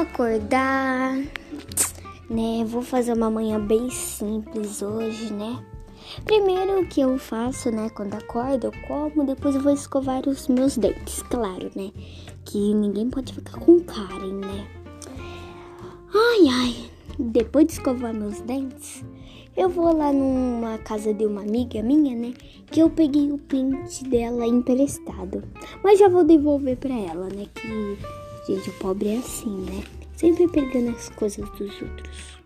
acordar, né? Vou fazer uma manhã bem simples hoje, né? Primeiro o que eu faço, né? Quando acordo, eu como, depois eu vou escovar os meus dentes, claro, né? Que ninguém pode ficar com Karen, né? Ai, ai. Depois de escovar meus dentes, eu vou lá numa casa de uma amiga minha, né? Que eu peguei o pente dela emprestado. Mas já vou devolver pra ela, né? Que, gente, o pobre é assim, né? Sempre pegando as coisas dos outros.